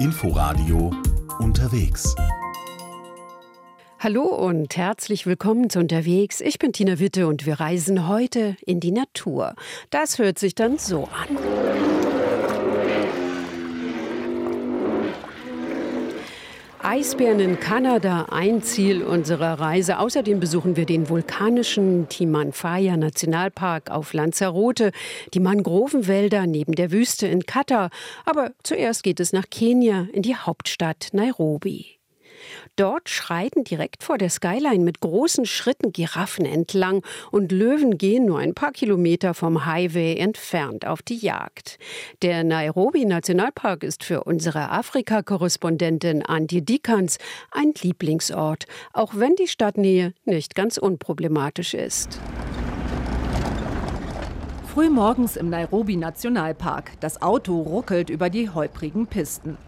Inforadio unterwegs. Hallo und herzlich willkommen zu Unterwegs. Ich bin Tina Witte und wir reisen heute in die Natur. Das hört sich dann so an. Eisbären in Kanada, ein Ziel unserer Reise. Außerdem besuchen wir den vulkanischen Timanfaya Nationalpark auf Lanzarote, die Mangrovenwälder neben der Wüste in Katar. Aber zuerst geht es nach Kenia, in die Hauptstadt Nairobi. Dort schreiten direkt vor der Skyline mit großen Schritten Giraffen entlang und Löwen gehen nur ein paar Kilometer vom Highway entfernt auf die Jagd. Der Nairobi Nationalpark ist für unsere Afrika-Korrespondentin Antje Dikans ein Lieblingsort, auch wenn die Stadtnähe nicht ganz unproblematisch ist. Frühmorgens im Nairobi Nationalpark. Das Auto ruckelt über die holprigen Pisten.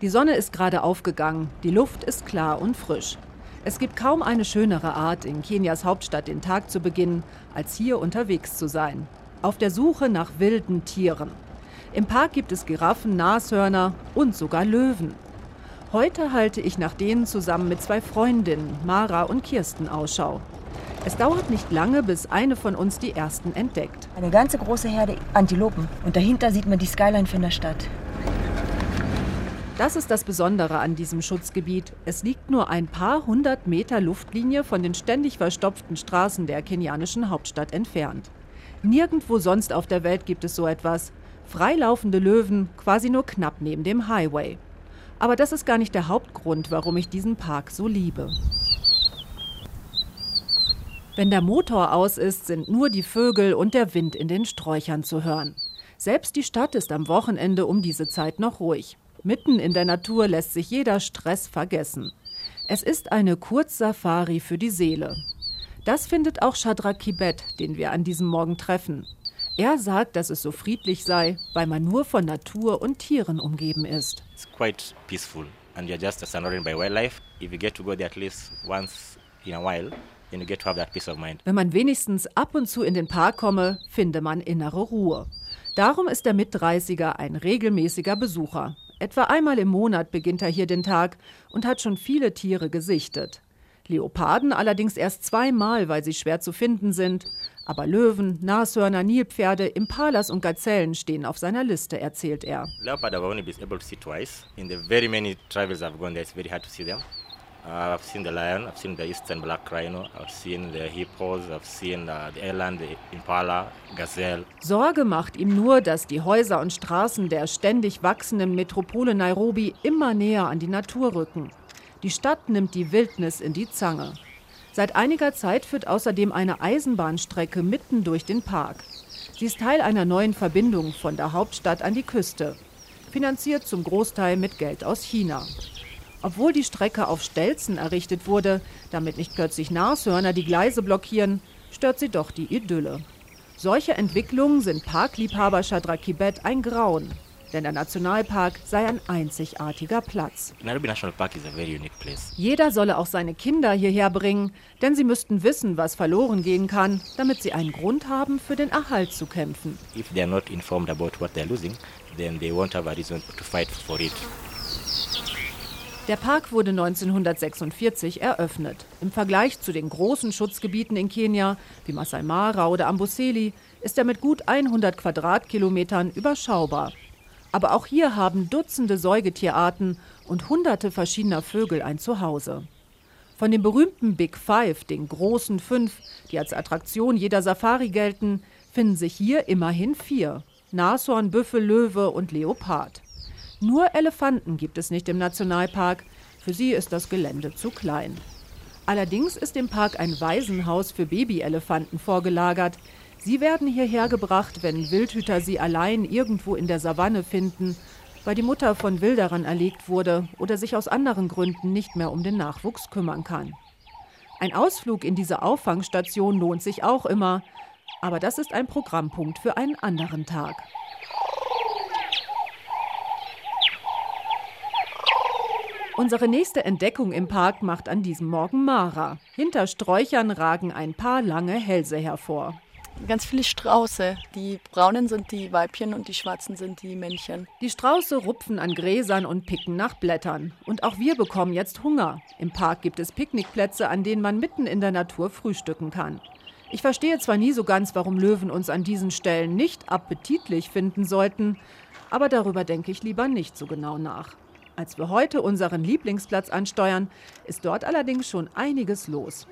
Die Sonne ist gerade aufgegangen, die Luft ist klar und frisch. Es gibt kaum eine schönere Art, in Kenias Hauptstadt den Tag zu beginnen, als hier unterwegs zu sein. Auf der Suche nach wilden Tieren. Im Park gibt es Giraffen, Nashörner und sogar Löwen. Heute halte ich nach denen zusammen mit zwei Freundinnen, Mara und Kirsten, Ausschau. Es dauert nicht lange, bis eine von uns die ersten entdeckt. Eine ganze große Herde Antilopen. Und dahinter sieht man die Skyline von der Stadt. Das ist das Besondere an diesem Schutzgebiet. Es liegt nur ein paar hundert Meter Luftlinie von den ständig verstopften Straßen der kenianischen Hauptstadt entfernt. Nirgendwo sonst auf der Welt gibt es so etwas. Freilaufende Löwen quasi nur knapp neben dem Highway. Aber das ist gar nicht der Hauptgrund, warum ich diesen Park so liebe. Wenn der Motor aus ist, sind nur die Vögel und der Wind in den Sträuchern zu hören. Selbst die Stadt ist am Wochenende um diese Zeit noch ruhig. Mitten in der Natur lässt sich jeder Stress vergessen. Es ist eine Kurzsafari für die Seele. Das findet auch Shadrach Kibet, den wir an diesem Morgen treffen. Er sagt, dass es so friedlich sei, weil man nur von Natur und Tieren umgeben ist. It's quite peaceful and you're just surrounded by wildlife. If you get to go there at least once in a while, then you get to have that peace of mind. Wenn man wenigstens ab und zu in den Park komme, finde man innere Ruhe. Darum ist der Mitdreißiger ein regelmäßiger Besucher. Etwa einmal im Monat beginnt er hier den Tag und hat schon viele Tiere gesichtet. Leoparden allerdings erst zweimal, weil sie schwer zu finden sind. Aber Löwen, Nashörner, Nilpferde, Impalas und Gazellen stehen auf seiner Liste, erzählt er. Leopard I've only been able to see twice. In the very many travels I've gone there, it's very hard to see. Uh, I've seen the lion, I've seen the eastern black rhino, I've seen the hippos, I've seen uh, the eland, the impala, gazelle. Sorge macht ihm nur, dass die Häuser und Straßen der ständig wachsenden Metropole Nairobi immer näher an die Natur rücken. Die Stadt nimmt die Wildnis in die Zange. Seit einiger Zeit führt außerdem eine Eisenbahnstrecke mitten durch den Park. Sie ist Teil einer neuen Verbindung von der Hauptstadt an die Küste, finanziert zum Großteil mit Geld aus China. Obwohl die Strecke auf Stelzen errichtet wurde, damit nicht plötzlich Nashörner die Gleise blockieren, stört sie doch die Idylle. Solche Entwicklungen sind Parkliebhaber Chadrakibet ein Grauen. Denn der Nationalpark sei ein einzigartiger Platz. Nairobi National Park is a very unique place. Jeder solle auch seine Kinder hierher bringen, denn sie müssten wissen, was verloren gehen kann, damit sie einen Grund haben, für den Erhalt zu kämpfen. If they are not informed about what they're losing, then they won't have a reason to fight for it. Der Park wurde 1946 eröffnet. Im Vergleich zu den großen Schutzgebieten in Kenia wie Masai Mara oder Amboseli ist er mit gut 100 Quadratkilometern überschaubar. Aber auch hier haben Dutzende Säugetierarten und hunderte verschiedener Vögel ein Zuhause. Von den berühmten Big Five, den großen fünf, die als Attraktion jeder Safari gelten, finden sich hier immerhin vier. Nashorn, Büffel, Löwe und Leopard. Nur Elefanten gibt es nicht im Nationalpark. Für sie ist das Gelände zu klein. Allerdings ist im Park ein Waisenhaus für Babyelefanten vorgelagert. Sie werden hierher gebracht, wenn Wildhüter sie allein irgendwo in der Savanne finden, weil die Mutter von Wilderern erlegt wurde oder sich aus anderen Gründen nicht mehr um den Nachwuchs kümmern kann. Ein Ausflug in diese Auffangstation lohnt sich auch immer, aber das ist ein Programmpunkt für einen anderen Tag. Unsere nächste Entdeckung im Park macht an diesem Morgen Mara. Hinter Sträuchern ragen ein paar lange Hälse hervor. Ganz viele Strauße. Die braunen sind die Weibchen und die schwarzen sind die Männchen. Die Strauße rupfen an Gräsern und picken nach Blättern. Und auch wir bekommen jetzt Hunger. Im Park gibt es Picknickplätze, an denen man mitten in der Natur frühstücken kann. Ich verstehe zwar nie so ganz, warum Löwen uns an diesen Stellen nicht appetitlich finden sollten, aber darüber denke ich lieber nicht so genau nach. Als wir heute unseren Lieblingsplatz ansteuern, ist dort allerdings schon einiges los.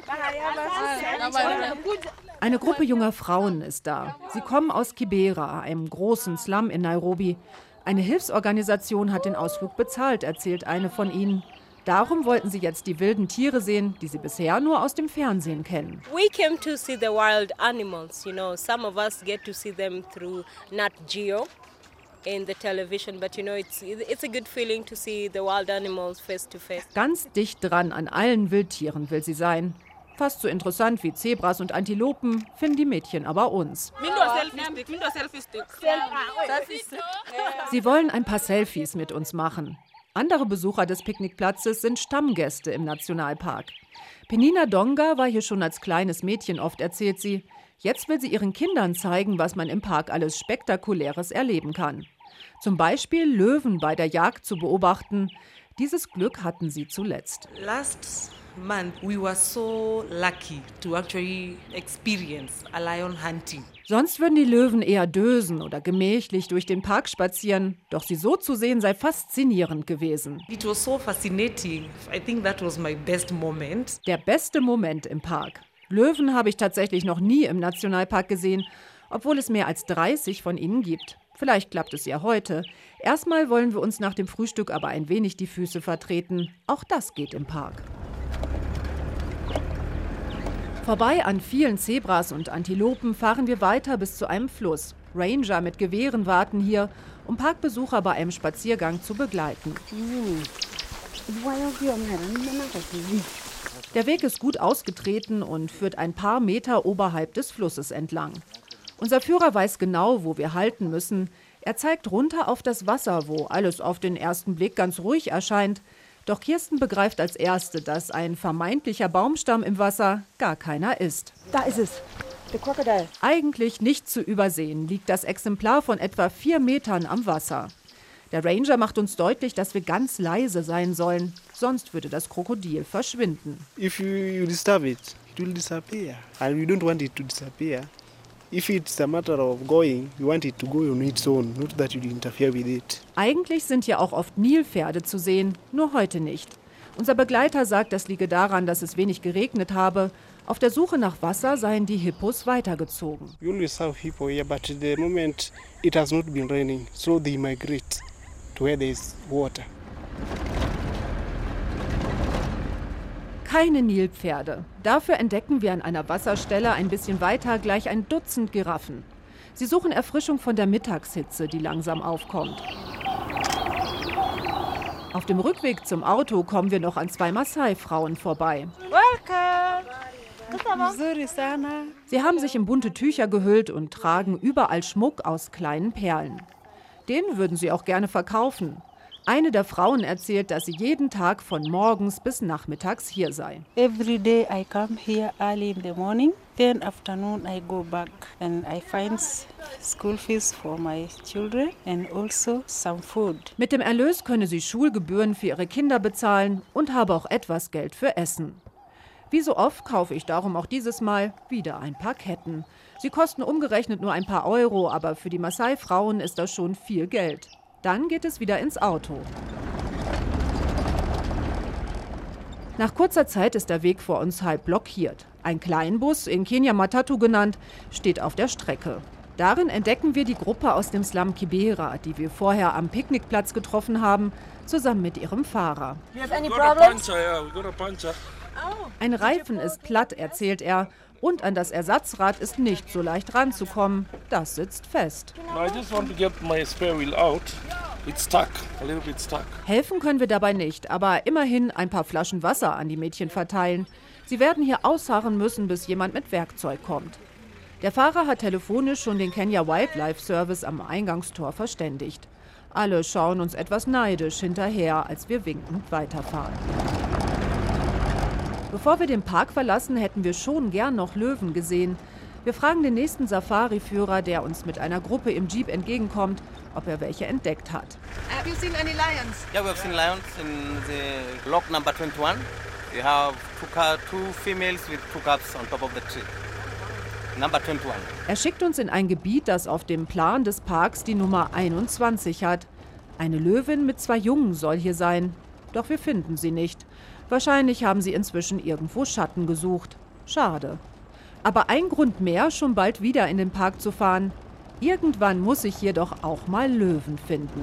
Eine Gruppe junger Frauen ist da. Sie kommen aus Kibera, einem großen Slum in Nairobi. Eine Hilfsorganisation hat den Ausflug bezahlt, erzählt eine von ihnen. Darum wollten sie jetzt die wilden Tiere sehen, die sie bisher nur aus dem Fernsehen kennen. We came to see the wild animals, you know. Some of us get to see them through Nat Geo Ganz dicht dran an allen Wildtieren will sie sein. Fast so interessant wie Zebras und Antilopen finden die Mädchen aber uns. Sie wollen ein paar Selfies mit uns machen. Andere Besucher des Picknickplatzes sind Stammgäste im Nationalpark. Penina Donga war hier schon als kleines Mädchen oft, erzählt sie. Jetzt will sie ihren Kindern zeigen, was man im Park alles Spektakuläres erleben kann. Zum Beispiel Löwen bei der Jagd zu beobachten. Dieses Glück hatten sie zuletzt. Last month we were so lucky to actually experience a lion hunting. Sonst würden die Löwen eher dösen oder gemächlich durch den Park spazieren. Doch sie so zu sehen sei faszinierend gewesen. It was so fascinating. I think that was my best moment. Der beste Moment im Park. Löwen habe ich tatsächlich noch nie im Nationalpark gesehen, obwohl es mehr als 30 von ihnen gibt. Vielleicht klappt es ja heute. Erstmal wollen wir uns nach dem Frühstück aber ein wenig die Füße vertreten. Auch das geht im Park. Vorbei an vielen Zebras und Antilopen fahren wir weiter bis zu einem Fluss. Ranger mit Gewehren warten hier, um Parkbesucher bei einem Spaziergang zu begleiten. Der Weg ist gut ausgetreten und führt ein paar Meter oberhalb des Flusses entlang. Unser Führer weiß genau, wo wir halten müssen. Er zeigt runter auf das Wasser, wo alles auf den ersten Blick ganz ruhig erscheint. Doch Kirsten begreift als Erste, dass ein vermeintlicher Baumstamm im Wasser gar keiner ist. Da ist es. Der Krokodil. Eigentlich nicht zu übersehen liegt das Exemplar von etwa vier Metern am Wasser. Der Ranger macht uns deutlich, dass wir ganz leise sein sollen, sonst würde das Krokodil verschwinden. If you, you disturb it, it will disappear. And we don't want it to disappear. Eigentlich sind hier auch oft Nilpferde zu sehen, nur heute nicht. Unser Begleiter sagt, das liege daran, dass es wenig geregnet habe. Auf der Suche nach Wasser seien die Hippos weitergezogen. We always have people here, but the moment it has not been raining, so they migrate to where there is water. Keine Nilpferde. Dafür entdecken wir an einer Wasserstelle ein bisschen weiter gleich ein Dutzend Giraffen. Sie suchen Erfrischung von der Mittagshitze, die langsam aufkommt. Auf dem Rückweg zum Auto kommen wir noch an zwei Maasai-Frauen vorbei. Sie haben sich in bunte Tücher gehüllt und tragen überall Schmuck aus kleinen Perlen. Den würden sie auch gerne verkaufen. Eine der Frauen erzählt, dass sie jeden Tag von morgens bis nachmittags hier sei. Every day I come here early in the morning, then afternoon I go back and I find school fees for my children and also some food. Mit dem Erlös könne sie Schulgebühren für ihre Kinder bezahlen und habe auch etwas Geld für Essen. Wie so oft kaufe ich darum auch dieses Mal wieder ein paar Ketten. Sie kosten umgerechnet nur ein paar Euro, aber für die Maasai-Frauen ist das schon viel Geld. Dann geht es wieder ins Auto. Nach kurzer Zeit ist der Weg vor uns halb blockiert. Ein Kleinbus, in Kenia Matatu genannt, steht auf der Strecke. Darin entdecken wir die Gruppe aus dem Slum Kibera, die wir vorher am Picknickplatz getroffen haben, zusammen mit ihrem Fahrer. Ein Reifen ist platt, erzählt er, und an das Ersatzrad ist nicht so leicht ranzukommen. Das sitzt fest. Helfen können wir dabei nicht, aber immerhin ein paar Flaschen Wasser an die Mädchen verteilen. Sie werden hier ausharren müssen, bis jemand mit Werkzeug kommt. Der Fahrer hat telefonisch schon den Kenya Wildlife Service am Eingangstor verständigt. Alle schauen uns etwas neidisch hinterher, als wir winkend weiterfahren. Bevor wir den Park verlassen, hätten wir schon gern noch Löwen gesehen. Wir fragen den nächsten Safari-Führer, der uns mit einer Gruppe im Jeep entgegenkommt, ob er welche entdeckt hat. Have you seen any lions? Yeah, we have seen lions in the log number 21. We have two, car, two females with two cubs on top of the tree. Number 21. Er schickt uns in ein Gebiet, das auf dem Plan des Parks die Nummer 21 hat. Eine Löwin mit zwei Jungen soll hier sein. Doch wir finden sie nicht. Wahrscheinlich haben sie inzwischen irgendwo Schatten gesucht. Schade. Aber ein Grund mehr, schon bald wieder in den Park zu fahren. Irgendwann muss ich hier doch auch mal Löwen finden.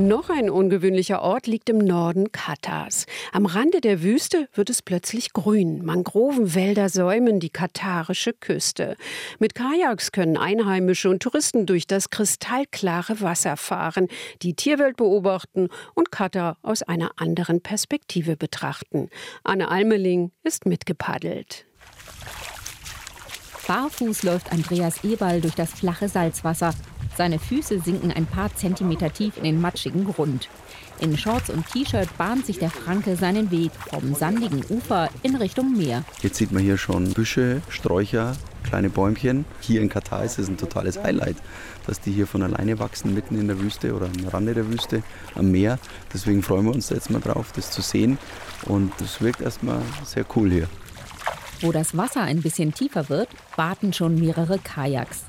Noch ein ungewöhnlicher Ort liegt im Norden Katars. Am Rande der Wüste wird es plötzlich grün. Mangrovenwälder säumen die katarische Küste. Mit Kajaks können Einheimische und Touristen durch das kristallklare Wasser fahren, die Tierwelt beobachten und Katar aus einer anderen Perspektive betrachten. Anne Almeling ist mitgepaddelt. Barfuß läuft Andreas Eberl durch das flache Salzwasser. Seine Füße sinken ein paar Zentimeter tief in den matschigen Grund. In Shorts und T-Shirt bahnt sich der Franke seinen Weg vom sandigen Ufer in Richtung Meer. Jetzt sieht man hier schon Büsche, Sträucher, kleine Bäumchen. Hier in Katar ist es ein totales Highlight, dass die hier von alleine wachsen, mitten in der Wüste oder am Rande der Wüste, am Meer. Deswegen freuen wir uns jetzt mal drauf, das zu sehen. Und es wirkt erstmal sehr cool hier. Wo das Wasser ein bisschen tiefer wird, warten schon mehrere Kajaks.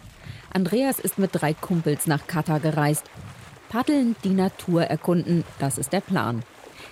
Andreas ist mit drei Kumpels nach Katar gereist. Paddeln, die Natur erkunden, das ist der Plan.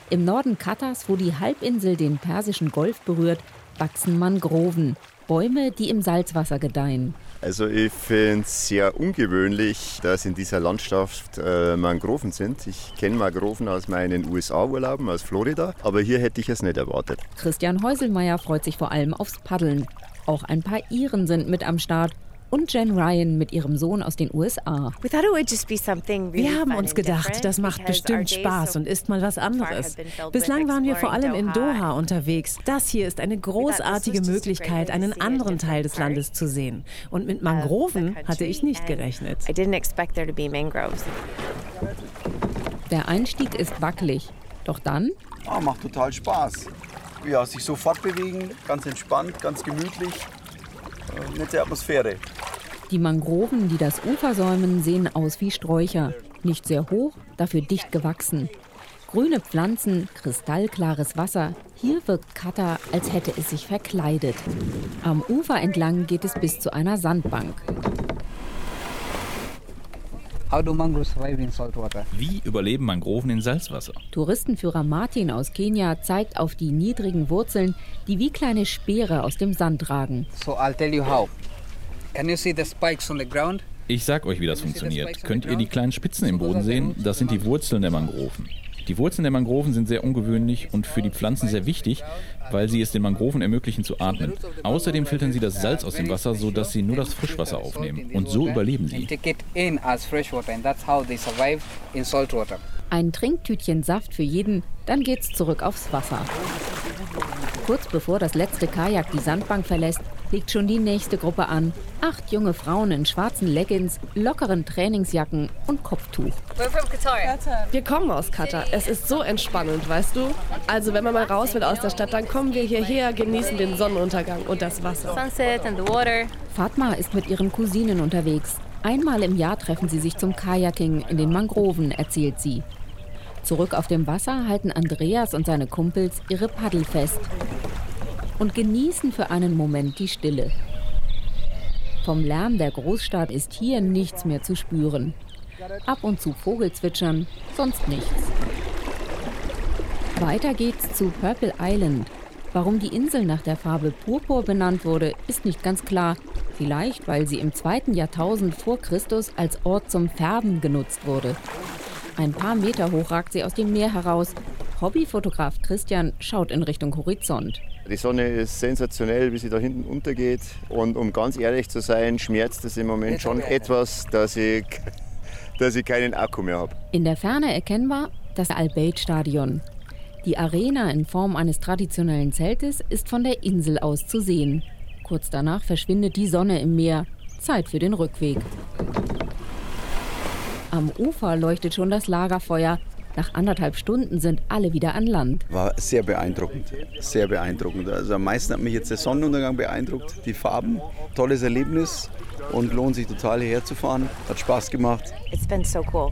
Im Norden Katars, wo die Halbinsel den Persischen Golf berührt, wachsen Mangroven, Bäume, die im Salzwasser gedeihen. Also ich finde es sehr ungewöhnlich, dass in dieser Landschaft äh, Mangroven sind. Ich kenne Mangroven aus meinen USA-Urlauben, aus Florida, aber hier hätte ich es nicht erwartet. Christian Häuselmeier freut sich vor allem aufs Paddeln. Auch ein paar Iren sind mit am Start und Jen Ryan mit ihrem Sohn aus den USA. Wir haben uns gedacht, das macht bestimmt Spaß und ist mal was anderes. Bislang waren wir vor allem in Doha unterwegs. Das hier ist eine großartige Möglichkeit, einen anderen Teil des Landes zu sehen. Und mit Mangroven hatte ich nicht gerechnet. Der Einstieg ist wackelig. Doch dann? Oh, macht total Spaß. Ja, sich so fortbewegen, ganz entspannt, ganz gemütlich. Äh, nette Atmosphäre. Die Mangroven, die das Ufer säumen, sehen aus wie Sträucher. Nicht sehr hoch, dafür dicht gewachsen. Grüne Pflanzen, kristallklares Wasser. Hier wirkt Katar, als hätte es sich verkleidet. Am Ufer entlang geht es bis zu einer Sandbank. Wie überleben Mangroven in Salzwasser? Touristenführer Martin aus Kenia zeigt auf die niedrigen Wurzeln, die wie kleine Speere aus dem Sand ragen. So I'll tell you how. Ich sag euch, wie das funktioniert. Könnt ihr die kleinen Spitzen im Boden sehen? Das sind die Wurzeln der Mangroven. Die Wurzeln der Mangroven sind sehr ungewöhnlich und für die Pflanzen sehr wichtig, weil sie es den Mangroven ermöglichen zu atmen. Außerdem filtern sie das Salz aus dem Wasser, sodass sie nur das Frischwasser aufnehmen. Und so überleben sie. Ein Trinktütchen Saft für jeden, dann geht's zurück aufs Wasser. Kurz bevor das letzte Kajak die Sandbank verlässt, liegt schon die nächste Gruppe an. Acht junge Frauen in schwarzen Leggings, lockeren Trainingsjacken und Kopftuch. Wir kommen aus Katar. Es ist so entspannend, weißt du? Also wenn man mal raus will aus der Stadt, dann kommen wir hierher, genießen den Sonnenuntergang und das Wasser. Fatma ist mit ihren Cousinen unterwegs. Einmal im Jahr treffen sie sich zum Kajaking in den Mangroven, erzählt sie. Zurück auf dem Wasser halten Andreas und seine Kumpels ihre Paddel fest und genießen für einen Moment die Stille. Vom Lärm der Großstadt ist hier nichts mehr zu spüren. Ab und zu Vogelzwitschern, sonst nichts. Weiter geht's zu Purple Island. Warum die Insel nach der Farbe Purpur benannt wurde, ist nicht ganz klar. Vielleicht, weil sie im zweiten Jahrtausend vor Christus als Ort zum Färben genutzt wurde. Ein paar Meter hoch ragt sie aus dem Meer heraus. Hobbyfotograf Christian schaut in Richtung Horizont. Die Sonne ist sensationell, wie sie da hinten untergeht. Und um ganz ehrlich zu sein, schmerzt es im Moment schon etwas, dass ich, dass ich keinen Akku mehr habe. In der Ferne erkennbar das Al-Bayt-Stadion. Die Arena in Form eines traditionellen Zeltes ist von der Insel aus zu sehen. Kurz danach verschwindet die Sonne im Meer. Zeit für den Rückweg. Am Ufer leuchtet schon das Lagerfeuer. Nach anderthalb Stunden sind alle wieder an Land. War sehr beeindruckend, sehr beeindruckend. Also am meisten hat mich jetzt der Sonnenuntergang beeindruckt, die Farben, tolles Erlebnis und lohnt sich total hierher zu fahren. Hat Spaß gemacht. It's been so cool.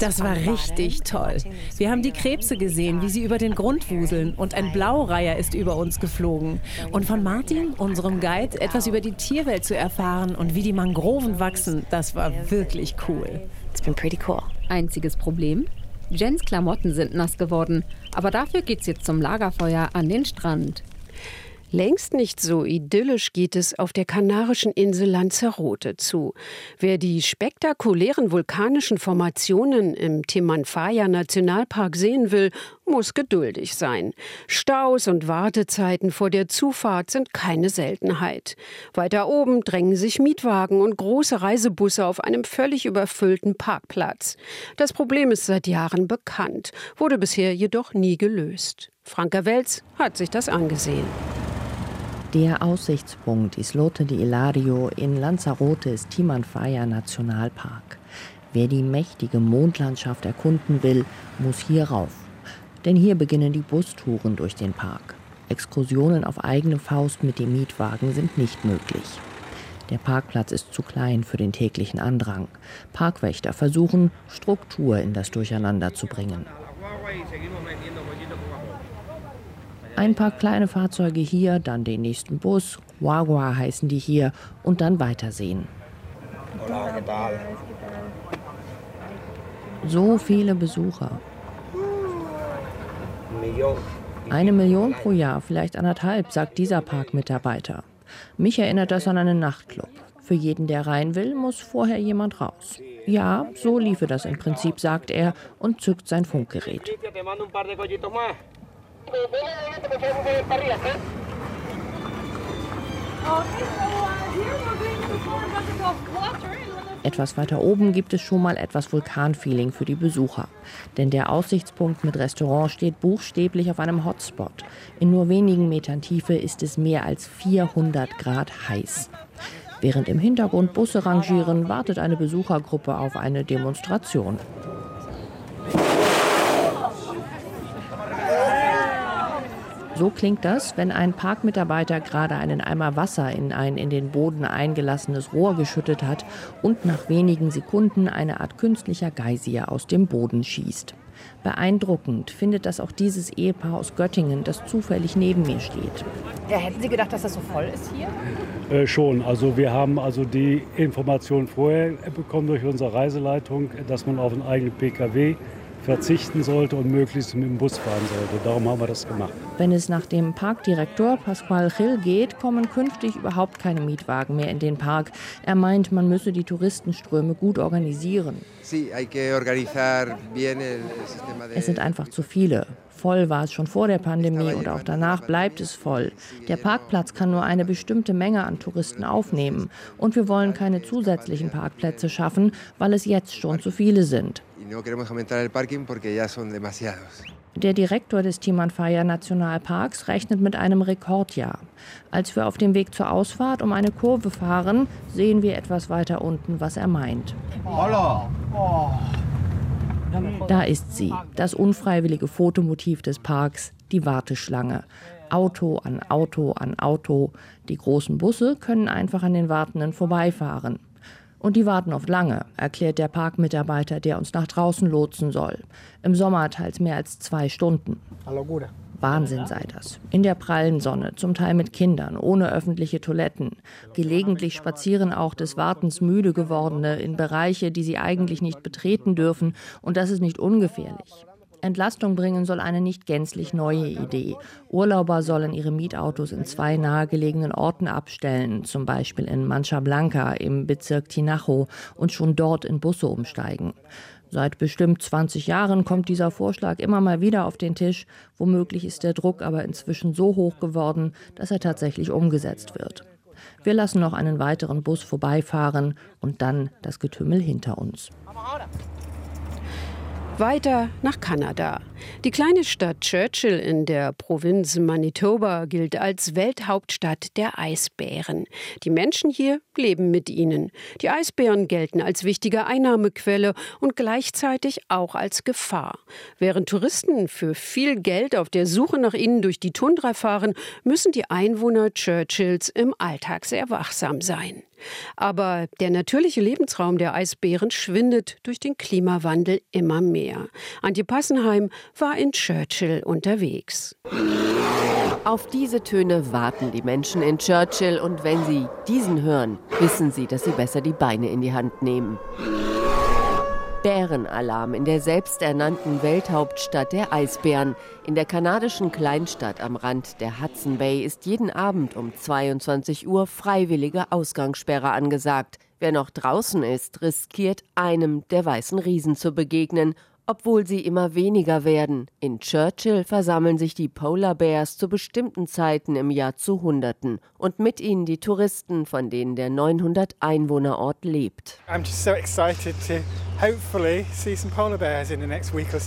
Das war richtig toll. Wir haben die Krebse gesehen, wie sie über den Grund wuseln und ein Blaureiher ist über uns geflogen. Und von Martin, unserem Guide, etwas über die Tierwelt zu erfahren und wie die Mangroven wachsen, das war wirklich cool. Einziges Problem? Jens Klamotten sind nass geworden, aber dafür geht's jetzt zum Lagerfeuer an den Strand. Längst nicht so idyllisch geht es auf der kanarischen Insel Lanzarote zu. Wer die spektakulären vulkanischen Formationen im Timanfaya Nationalpark sehen will, muss geduldig sein. Staus und Wartezeiten vor der Zufahrt sind keine Seltenheit. Weiter oben drängen sich Mietwagen und große Reisebusse auf einem völlig überfüllten Parkplatz. Das Problem ist seit Jahren bekannt, wurde bisher jedoch nie gelöst. Franka Welz hat sich das angesehen. Der Aussichtspunkt Islote de Ilario in Lanzarote ist Timanfaya Nationalpark. Wer die mächtige Mondlandschaft erkunden will, muss hier rauf. Denn hier beginnen die Bustouren durch den Park. Exkursionen auf eigene Faust mit dem Mietwagen sind nicht möglich. Der Parkplatz ist zu klein für den täglichen Andrang. Parkwächter versuchen, Struktur in das Durcheinander zu bringen. Ein paar kleine Fahrzeuge hier, dann den nächsten Bus, Guagua heißen die hier, und dann weitersehen. So viele Besucher. Eine Million pro Jahr, vielleicht anderthalb, sagt dieser Parkmitarbeiter. Mich erinnert das an einen Nachtclub. Für jeden, der rein will, muss vorher jemand raus. Ja, so liefe das im Prinzip, sagt er und zückt sein Funkgerät. Etwas weiter oben gibt es schon mal etwas Vulkanfeeling für die Besucher. Denn der Aussichtspunkt mit Restaurant steht buchstäblich auf einem Hotspot. In nur wenigen Metern Tiefe ist es mehr als 400 Grad heiß. Während im Hintergrund Busse rangieren, wartet eine Besuchergruppe auf eine Demonstration. So klingt das, wenn ein Parkmitarbeiter gerade einen Eimer Wasser in ein in den Boden eingelassenes Rohr geschüttet hat und nach wenigen Sekunden eine Art künstlicher Geysir aus dem Boden schießt. Beeindruckend findet das auch dieses Ehepaar aus Göttingen, das zufällig neben mir steht. Ja, hätten Sie gedacht, dass das so voll ist hier? Äh, schon. Also wir haben also die Information vorher bekommen durch unsere Reiseleitung, dass man auf einen eigenen PKW verzichten sollte und möglichst mit dem Bus fahren sollte. Darum haben wir das gemacht. Wenn es nach dem Parkdirektor Pascual Gil geht, kommen künftig überhaupt keine Mietwagen mehr in den Park. Er meint, man müsse die Touristenströme gut organisieren. Es sind einfach zu viele. Voll war es schon vor der Pandemie und auch danach bleibt es voll. Der Parkplatz kann nur eine bestimmte Menge an Touristen aufnehmen. Und wir wollen keine zusätzlichen Parkplätze schaffen, weil es jetzt schon zu viele sind. Der Direktor des Timanfaya Nationalparks rechnet mit einem Rekordjahr. Als wir auf dem Weg zur Ausfahrt um eine Kurve fahren, sehen wir etwas weiter unten, was er meint. Da ist sie, das unfreiwillige Fotomotiv des Parks, die Warteschlange. Auto an Auto an Auto. Die großen Busse können einfach an den Wartenden vorbeifahren. Und die warten oft lange, erklärt der Parkmitarbeiter, der uns nach draußen lotsen soll. Im Sommer teils mehr als zwei Stunden. Wahnsinn sei das. In der prallen Sonne, zum Teil mit Kindern, ohne öffentliche Toiletten. Gelegentlich spazieren auch des Wartens müde gewordene in Bereiche, die sie eigentlich nicht betreten dürfen. Und das ist nicht ungefährlich. Entlastung bringen soll eine nicht gänzlich neue Idee. Urlauber sollen ihre Mietautos in zwei nahegelegenen Orten abstellen, zum Beispiel in Mancha Blanca im Bezirk Tinajo und schon dort in Busse umsteigen. Seit bestimmt 20 Jahren kommt dieser Vorschlag immer mal wieder auf den Tisch. Womöglich ist der Druck aber inzwischen so hoch geworden, dass er tatsächlich umgesetzt wird. Wir lassen noch einen weiteren Bus vorbeifahren und dann das Getümmel hinter uns. Weiter nach Kanada. Die kleine Stadt Churchill in der Provinz Manitoba gilt als Welthauptstadt der Eisbären. Die Menschen hier leben mit ihnen. Die Eisbären gelten als wichtige Einnahmequelle und gleichzeitig auch als Gefahr. Während Touristen für viel Geld auf der Suche nach ihnen durch die Tundra fahren, müssen die Einwohner Churchills im Alltag sehr wachsam sein. Aber der natürliche Lebensraum der Eisbären schwindet durch den Klimawandel immer mehr. Antje Passenheim war in Churchill unterwegs. Auf diese Töne warten die Menschen in Churchill und wenn sie diesen hören, wissen sie, dass sie besser die Beine in die Hand nehmen. Bärenalarm in der selbsternannten Welthauptstadt der Eisbären. In der kanadischen Kleinstadt am Rand der Hudson Bay ist jeden Abend um 22 Uhr freiwillige Ausgangssperre angesagt. Wer noch draußen ist, riskiert einem der weißen Riesen zu begegnen obwohl sie immer weniger werden. In Churchill versammeln sich die Polar Bears zu bestimmten Zeiten im Jahr zu Hunderten und mit ihnen die Touristen, von denen der 900 Einwohner Ort lebt.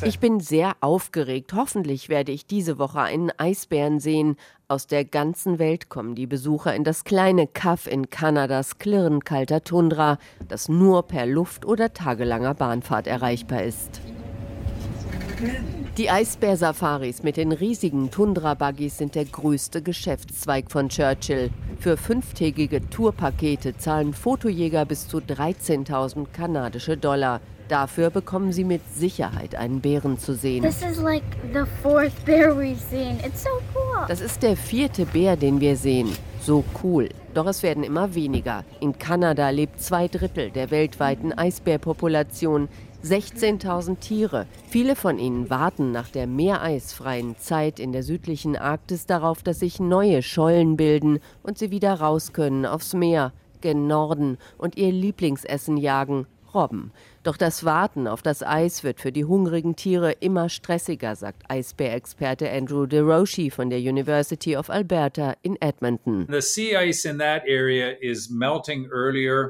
Ich bin sehr aufgeregt. Hoffentlich werde ich diese Woche einen Eisbären sehen. Aus der ganzen Welt kommen die Besucher in das kleine Kaff in Kanadas klirrend kalter Tundra, das nur per Luft- oder tagelanger Bahnfahrt erreichbar ist. Die Eisbär-Safaris mit den riesigen Tundra-Buggies sind der größte Geschäftszweig von Churchill. Für fünftägige Tourpakete zahlen Fotojäger bis zu 13.000 kanadische Dollar. Dafür bekommen sie mit Sicherheit einen Bären zu sehen. Das ist der vierte Bär, den wir sehen. So cool. Doch es werden immer weniger. In Kanada lebt zwei Drittel der weltweiten Eisbärpopulation. 16.000 Tiere. Viele von ihnen warten nach der meereisfreien Zeit in der südlichen Arktis darauf, dass sich neue Schollen bilden und sie wieder raus können aufs Meer, gen Norden und ihr Lieblingsessen jagen, Robben. Doch das Warten auf das Eis wird für die hungrigen Tiere immer stressiger, sagt Eisbärexperte Andrew DeRoshi von der University of Alberta in Edmonton.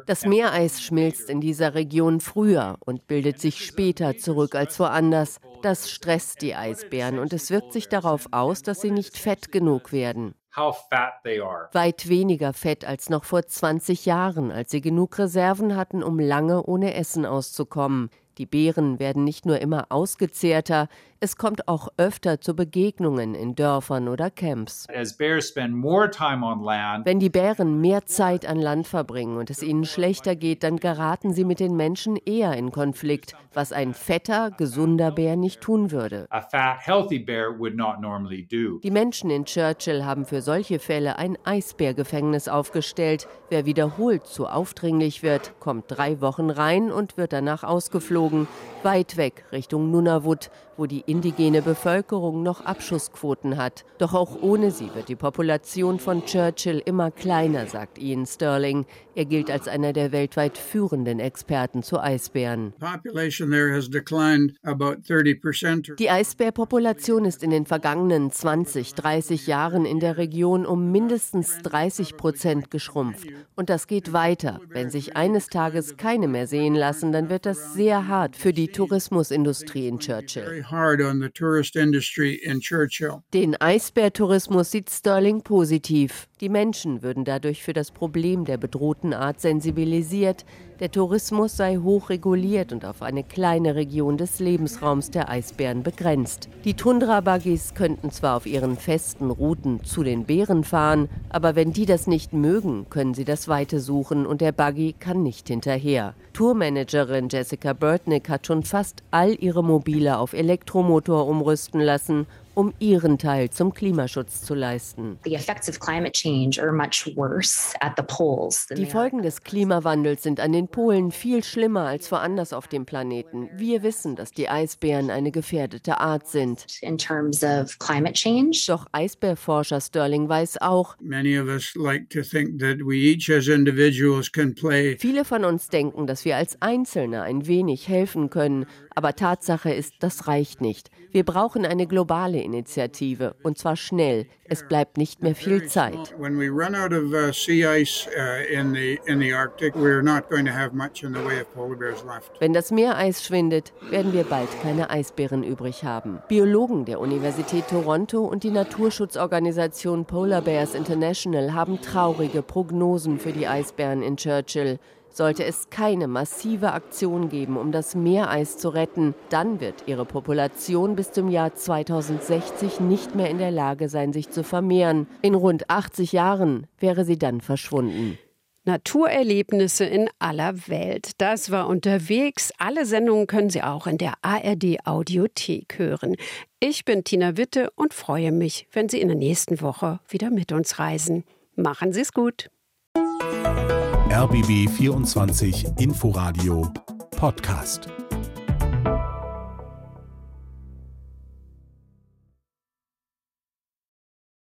Das Meereis schmilzt in dieser Region früher und bildet sich später zurück als woanders. Das stresst die Eisbären und es wirkt sich darauf aus, dass sie nicht fett genug werden. Weit weniger Fett als noch vor 20 Jahren, als sie genug Reserven hatten, um lange ohne Essen auszukommen. Die Beeren werden nicht nur immer ausgezehrter, es kommt auch öfter zu Begegnungen in Dörfern oder Camps. Wenn die Bären mehr Zeit an Land verbringen und es ihnen schlechter geht, dann geraten sie mit den Menschen eher in Konflikt, was ein fetter, gesunder Bär nicht tun würde. Die Menschen in Churchill haben für solche Fälle ein Eisbärgefängnis aufgestellt. Wer wiederholt zu aufdringlich wird, kommt drei Wochen rein und wird danach ausgeflogen, weit weg Richtung Nunavut, wo die indigene Bevölkerung noch Abschussquoten hat. Doch auch ohne sie wird die Population von Churchill immer kleiner, sagt Ian Sterling. Er gilt als einer der weltweit führenden Experten zu Eisbären. Die Eisbärpopulation ist in den vergangenen 20, 30 Jahren in der Region um mindestens 30 Prozent geschrumpft. Und das geht weiter. Wenn sich eines Tages keine mehr sehen lassen, dann wird das sehr hart für die Tourismusindustrie in Churchill. Den Eisbärtourismus sieht Sterling positiv. Die Menschen würden dadurch für das Problem der bedrohten Art sensibilisiert. Der Tourismus sei hochreguliert und auf eine kleine Region des Lebensraums der Eisbären begrenzt. Die Tundra-Buggies könnten zwar auf ihren festen Routen zu den Bären fahren, aber wenn die das nicht mögen, können sie das Weite suchen und der Buggy kann nicht hinterher. Tourmanagerin Jessica Burtnick hat schon fast all ihre Mobile auf Elektromotor umrüsten lassen um ihren Teil zum Klimaschutz zu leisten. Die Folgen des Klimawandels sind an den Polen viel schlimmer als woanders auf dem Planeten. Wir wissen, dass die Eisbären eine gefährdete Art sind. Doch Eisbärforscher Sterling weiß auch, Viele von uns denken, dass wir als Einzelne ein wenig helfen können, aber Tatsache ist, das reicht nicht. Wir brauchen eine globale Initiative. Und zwar schnell. Es bleibt nicht mehr viel Zeit. Wenn das Meereis schwindet, werden wir bald keine Eisbären übrig haben. Biologen der Universität Toronto und die Naturschutzorganisation Polar Bears International haben traurige Prognosen für die Eisbären in Churchill. Sollte es keine massive Aktion geben, um das Meereis zu retten, dann wird ihre Population bis zum Jahr 2060 nicht mehr in der Lage sein, sich zu vermehren. In rund 80 Jahren wäre sie dann verschwunden. Naturerlebnisse in aller Welt. Das war unterwegs. Alle Sendungen können Sie auch in der ARD Audiothek hören. Ich bin Tina Witte und freue mich, wenn Sie in der nächsten Woche wieder mit uns reisen. Machen Sie es gut. RBB 24 Inforadio Podcast.